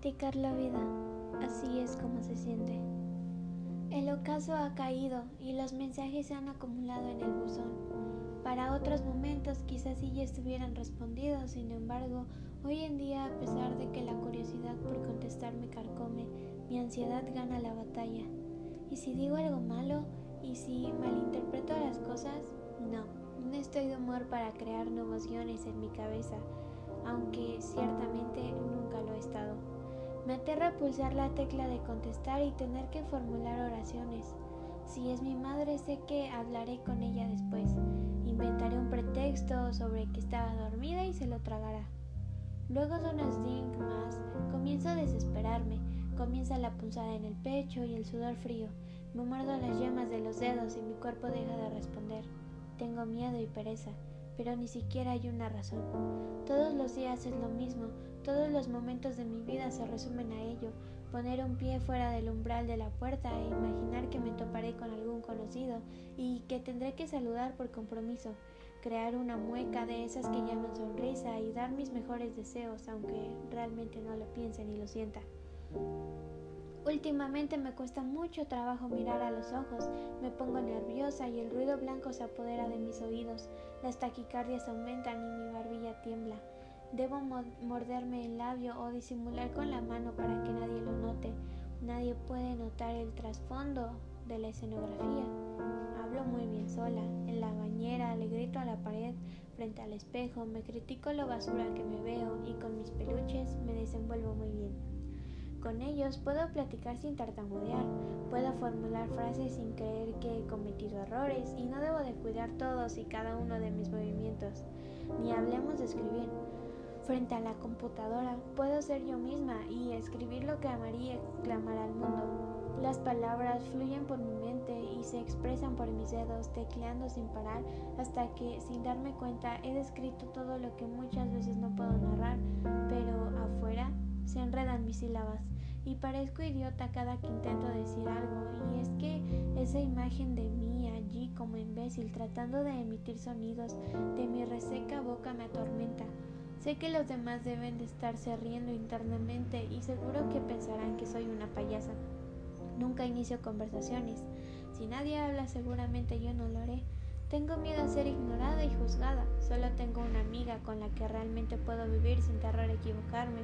practicar la vida, así es como se siente. El ocaso ha caído y los mensajes se han acumulado en el buzón. Para otros momentos quizás sí ya estuvieran respondidos, sin embargo, hoy en día a pesar de que la curiosidad por contestar me carcome, mi ansiedad gana la batalla. ¿Y si digo algo malo? ¿Y si malinterpreto las cosas? No, no estoy de humor para crear nuevos guiones en mi cabeza, aunque ciertamente nunca lo he estado. Me aterra pulsar la tecla de contestar y tener que formular oraciones. Si es mi madre, sé que hablaré con ella después. Inventaré un pretexto sobre que estaba dormida y se lo tragará. Luego de unos ding más, comienzo a desesperarme. Comienza la punzada en el pecho y el sudor frío. Me muerdo las yemas de los dedos y mi cuerpo deja de responder. Tengo miedo y pereza, pero ni siquiera hay una razón. Todos los días es lo mismo, todos los momentos de mi vida se resumen a ello. Poner un pie fuera del umbral de la puerta e imaginar que me toparé con algún conocido y que tendré que saludar por compromiso. Crear una mueca de esas que llaman sonrisa y dar mis mejores deseos, aunque realmente no lo piense ni lo sienta. Últimamente me cuesta mucho trabajo mirar a los ojos, me pongo nerviosa y el ruido blanco se apodera de mis oídos, las taquicardias aumentan y mi barbilla tiembla. Debo morderme el labio o disimular con la mano para que nadie lo note. Nadie puede notar el trasfondo de la escenografía. Hablo muy bien sola, en la bañera, le grito a la pared, frente al espejo, me critico lo basura que me veo y con mis peluches me desenvuelvo muy bien. Con ellos puedo platicar sin tartamudear, puedo formular frases sin creer que he cometido errores y no debo de cuidar todos y cada uno de mis movimientos. Ni hablemos de escribir. Frente a la computadora puedo ser yo misma y escribir lo que amaría exclamar al mundo. Las palabras fluyen por mi mente y se expresan por mis dedos, tecleando sin parar hasta que, sin darme cuenta, he descrito todo lo que muchas veces no puedo narrar, pero afuera se enredan mis sílabas y parezco idiota cada que intento decir algo y es que esa imagen de mí allí como imbécil tratando de emitir sonidos de mi reseca boca me atormenta. Sé que los demás deben de estarse riendo internamente y seguro que pensarán que soy una payasa. Nunca inicio conversaciones. Si nadie habla seguramente yo no lo haré. Tengo miedo a ser ignorada y juzgada. Solo tengo una amiga con la que realmente puedo vivir sin terror a equivocarme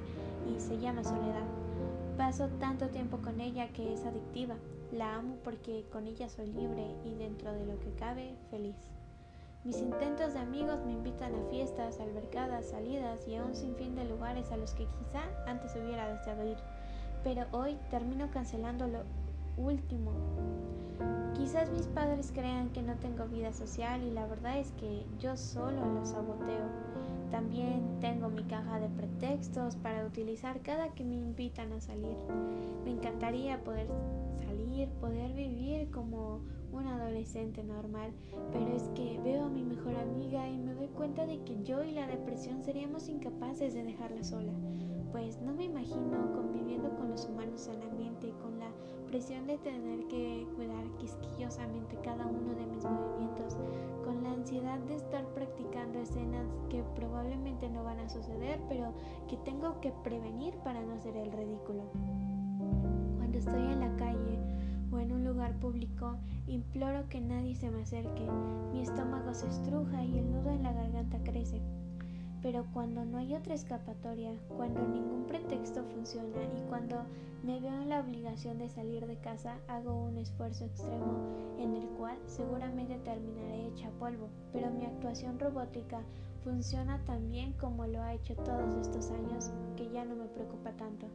y se llama Soledad. Paso tanto tiempo con ella que es adictiva. La amo porque con ella soy libre y dentro de lo que cabe feliz. Mis intentos de amigos me invitan a fiestas, albercadas, salidas y a un sinfín de lugares a los que quizá antes hubiera deseado ir, pero hoy termino cancelando lo último. Quizás mis padres crean que no tengo vida social y la verdad es que yo solo lo saboteo. También tengo mi caja de pretextos para utilizar cada que me invitan a salir. Me encantaría poder salir, poder vivir como un adolescente normal, pero es que veo a mi mejor amiga y me doy cuenta de que yo y la depresión seríamos incapaces de dejarla sola, pues no me imagino conviviendo con los humanos sanamente, con la presión de tener que cuidar quisquillosamente cada uno de mis movimientos, con la ansiedad de estar practicando escenas que probablemente no van a suceder, pero que tengo que prevenir para no hacer el ridículo. Cuando estoy en la calle, en un lugar público, imploro que nadie se me acerque. Mi estómago se estruja y el nudo en la garganta crece. Pero cuando no hay otra escapatoria, cuando ningún pretexto funciona y cuando me veo en la obligación de salir de casa, hago un esfuerzo extremo en el cual seguramente terminaré hecha polvo, pero mi actuación robótica funciona tan bien como lo ha hecho todos estos años que ya no me preocupa tanto.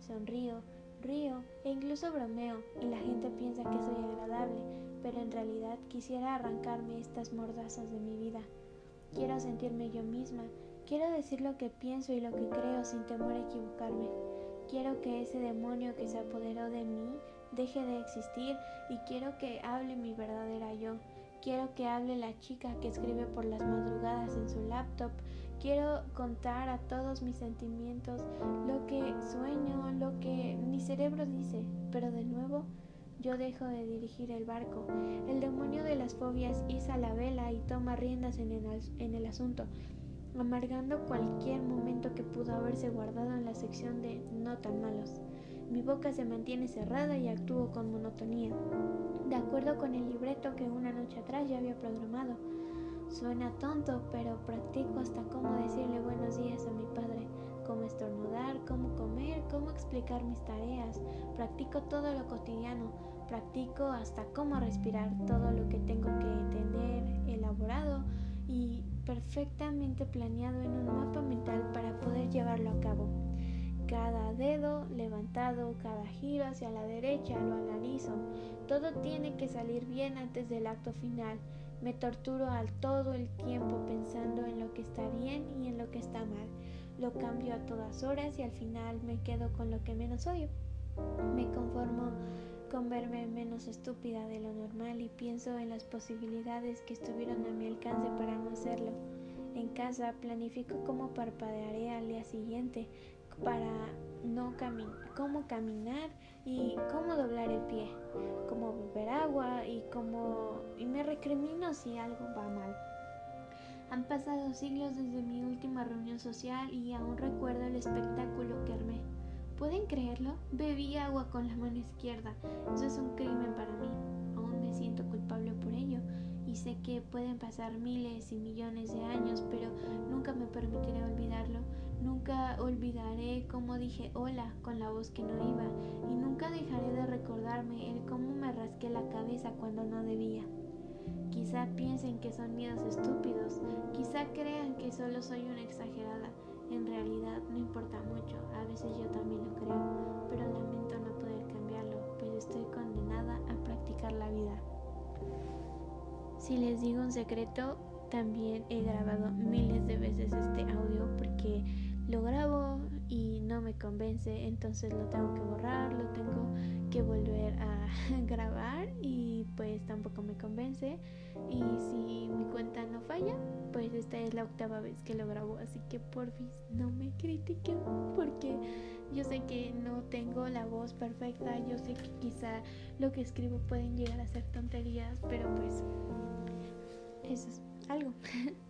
Sonrío, Río e incluso bromeo y la gente piensa que soy agradable, pero en realidad quisiera arrancarme estas mordazas de mi vida. Quiero sentirme yo misma, quiero decir lo que pienso y lo que creo sin temor a equivocarme. Quiero que ese demonio que se apoderó de mí deje de existir y quiero que hable mi verdadera yo. Quiero que hable la chica que escribe por las madrugadas en su laptop Quiero contar a todos mis sentimientos lo que sueño, lo que mi cerebro dice, pero de nuevo yo dejo de dirigir el barco. El demonio de las fobias iza la vela y toma riendas en el, en el asunto. amargando cualquier momento que pudo haberse guardado en la sección de no tan malos. Mi boca se mantiene cerrada y actúo con monotonía, de acuerdo con el libreto que una noche atrás ya había programado. Suena tonto, pero practico hasta cómo decirle buenos días a mi padre, cómo estornudar, cómo comer, cómo explicar mis tareas. Practico todo lo cotidiano, practico hasta cómo respirar, todo lo que tengo que tener elaborado y perfectamente planeado en un mapa mental para poder llevarlo a cabo. Cada dedo levantado, cada giro hacia la derecha lo analizo. Todo tiene que salir bien antes del acto final. Me torturo al todo el tiempo pensando en lo que está bien y en lo que está mal. Lo cambio a todas horas y al final me quedo con lo que menos odio. Me conformo con verme menos estúpida de lo normal y pienso en las posibilidades que estuvieron a mi alcance para no hacerlo. En casa planifico cómo parpadearé al día siguiente, para no caminar, cómo caminar y cómo doblar el pie, beber agua y cómo y me recrimino si algo va mal. Han pasado siglos desde mi última reunión social y aún recuerdo el espectáculo que armé. ¿Pueden creerlo? Bebí agua con la mano izquierda. Eso es un crimen para mí. Aún me siento culpable por ello y sé que pueden pasar miles y millones de años, pero nunca me permitiré olvidarlo. Nunca olvidaré cómo dije hola con la voz que no iba y nunca dejaré de recordarme el cómo me rasqué la cabeza cuando no debía. Quizá piensen que son miedos estúpidos, quizá crean que solo soy una exagerada. En realidad no importa mucho, a veces yo también lo creo, pero lamento no poder cambiarlo, pues estoy condenada a practicar la vida. Si les digo un secreto, también he grabado miles de veces este audio porque lo grabo y no me convence, entonces lo tengo que borrar, lo tengo que volver a grabar y pues tampoco me convence. Y si mi cuenta no falla, pues esta es la octava vez que lo grabo, así que porfis no me critiquen porque yo sé que no tengo la voz perfecta, yo sé que quizá lo que escribo pueden llegar a ser tonterías, pero pues eso es algo.